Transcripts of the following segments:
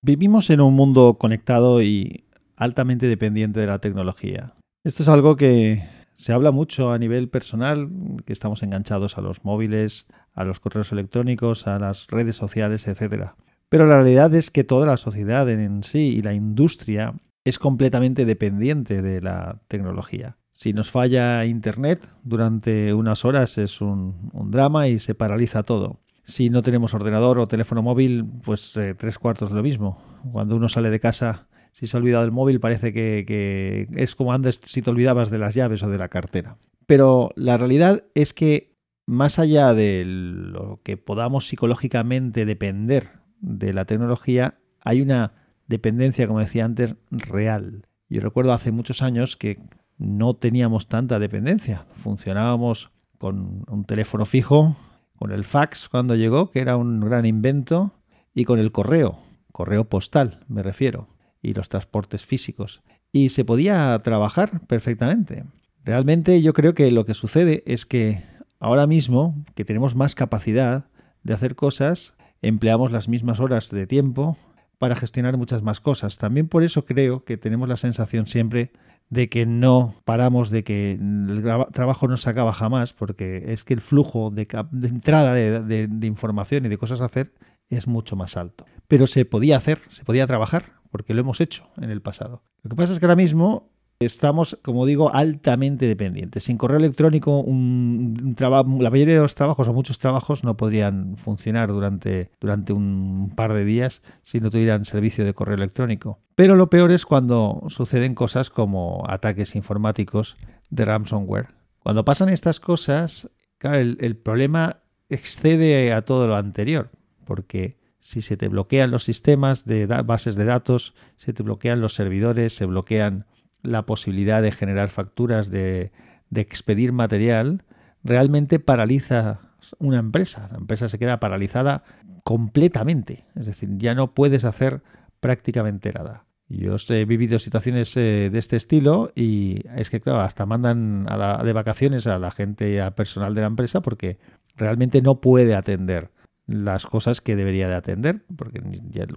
Vivimos en un mundo conectado y altamente dependiente de la tecnología. Esto es algo que se habla mucho a nivel personal, que estamos enganchados a los móviles, a los correos electrónicos, a las redes sociales, etc. Pero la realidad es que toda la sociedad en sí y la industria es completamente dependiente de la tecnología. Si nos falla Internet durante unas horas es un, drama y se paraliza todo. Si no tenemos ordenador o teléfono móvil, pues eh, tres cuartos de lo mismo. Cuando uno sale de casa, si se ha olvidado del móvil, parece que, que es como antes si te olvidabas de las llaves o de la cartera. Pero la realidad es que más allá de lo que podamos psicológicamente depender de la tecnología, hay una dependencia, como decía antes, real. Yo recuerdo hace muchos años que no teníamos tanta dependencia. Funcionábamos con un teléfono fijo, con el fax cuando llegó, que era un gran invento, y con el correo, correo postal me refiero, y los transportes físicos. Y se podía trabajar perfectamente. Realmente yo creo que lo que sucede es que ahora mismo, que tenemos más capacidad de hacer cosas, empleamos las mismas horas de tiempo para gestionar muchas más cosas. También por eso creo que tenemos la sensación siempre de que no paramos, de que el trabajo no se acaba jamás, porque es que el flujo de, entrada de, información y de cosas a hacer es mucho más alto. Pero se podía hacer, se podía trabajar, porque lo hemos hecho en el pasado. Lo que pasa es que ahora mismo estamos, como digo, altamente dependientes. Sin correo electrónico, la mayoría de los trabajos o muchos trabajos no podrían funcionar durante, durante un par de días si no tuvieran servicio de correo electrónico. Pero lo peor es cuando suceden cosas como ataques informáticos de ransomware. Cuando pasan estas cosas, el, el problema excede a todo lo anterior, porque si se te bloquean los sistemas de bases de datos, se te bloquean los servidores, se bloquean la posibilidad de generar facturas, de, expedir material, realmente paraliza una empresa. La empresa se queda paralizada completamente. Es decir, ya no puedes hacer prácticamente nada. Yo he vivido situaciones eh, de este estilo y es que, claro, hasta mandan de vacaciones a la gente, a personal de la empresa porque realmente no puede atender las cosas que debería de atender, porque,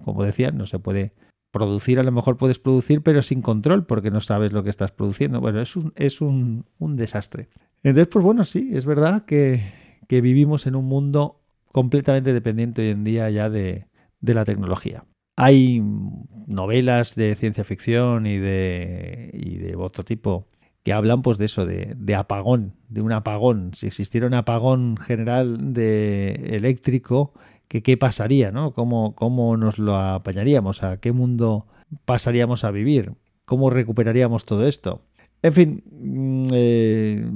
como decía, no se puede producir a lo mejor puedes producir, pero sin control, porque no sabes lo que estás produciendo. Bueno, es un, es un, desastre. Entonces, pues bueno, sí, es verdad que, vivimos en un mundo completamente dependiente hoy en día ya de, la tecnología. Hay novelas de ciencia ficción y de, y de otro tipo que hablan pues de eso, de, de, apagón, de un apagón. Si existiera un apagón general de eléctrico, qué pasaría, ¿no? ¿Cómo, ¿Cómo nos lo apañaríamos? ¿A qué mundo pasaríamos a vivir? ¿Cómo recuperaríamos todo esto? En fin, mm, eh,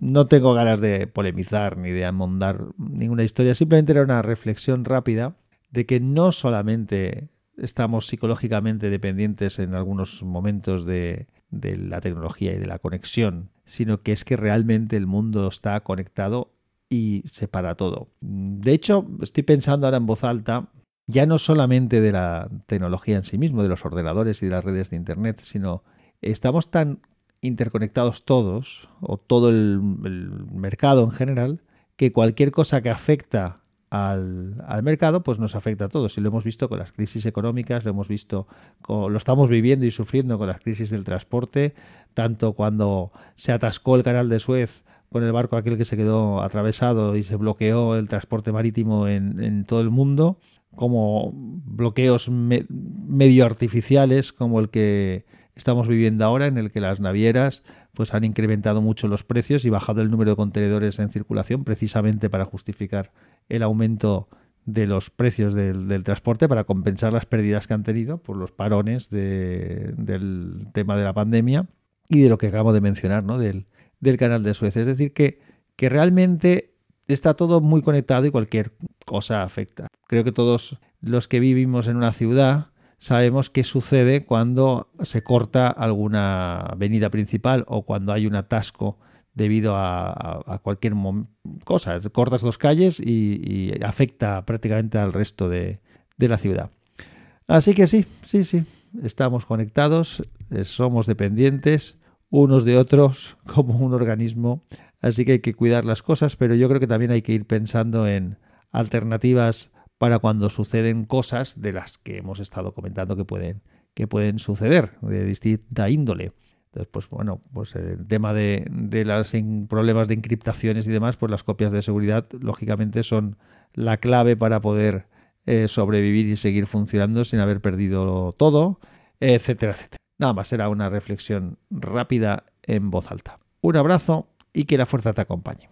no tengo ganas de polemizar ni de amondar ninguna historia, simplemente era una reflexión rápida de que no solamente estamos psicológicamente dependientes en algunos momentos de, de la tecnología y de la conexión, sino que es que realmente el mundo está conectado y separa todo. De hecho, estoy pensando ahora en voz alta, ya no solamente de la tecnología en sí mismo, de los ordenadores y de las redes de Internet, sino estamos tan interconectados todos, o todo el, mercado en general, que cualquier cosa que afecta al, mercado, pues nos afecta a todos. Y lo hemos visto con las crisis económicas, lo hemos visto, lo estamos viviendo y sufriendo con las crisis del transporte, tanto cuando se atascó el canal de Suez con el barco aquel que se quedó atravesado y se bloqueó el transporte marítimo en, todo el mundo, como bloqueos medio artificiales como el que estamos viviendo ahora, en el que las navieras pues han incrementado mucho los precios y bajado el número de contenedores en circulación precisamente para justificar el aumento de los precios del, transporte para compensar las pérdidas que han tenido por los parones del tema de la pandemia y de lo que acabo de mencionar, ¿no? Del, del canal de Suez. Es decir, que, que realmente está todo muy conectado y cualquier cosa afecta. Creo que todos los que vivimos en una ciudad sabemos qué sucede cuando se corta alguna avenida principal o cuando hay un atasco debido a, cualquier cosa. Cortas dos calles y, afecta prácticamente al resto de, de la ciudad. Así que sí, sí, sí, estamos conectados, eh, somos dependientes unos de otros como un organismo. Así que hay que cuidar las cosas, pero yo creo que también hay que ir pensando en alternativas para cuando suceden cosas de las que hemos estado comentando que pueden, que pueden suceder de distinta índole. Entonces, pues bueno, pues el tema de, los problemas de encriptaciones y demás, pues las copias de seguridad, lógicamente, son la clave para poder eh, sobrevivir y seguir funcionando sin haber perdido todo, etcétera, etcétera. Nada más, era una reflexión rápida en voz alta. Un abrazo y que la fuerza te acompañe.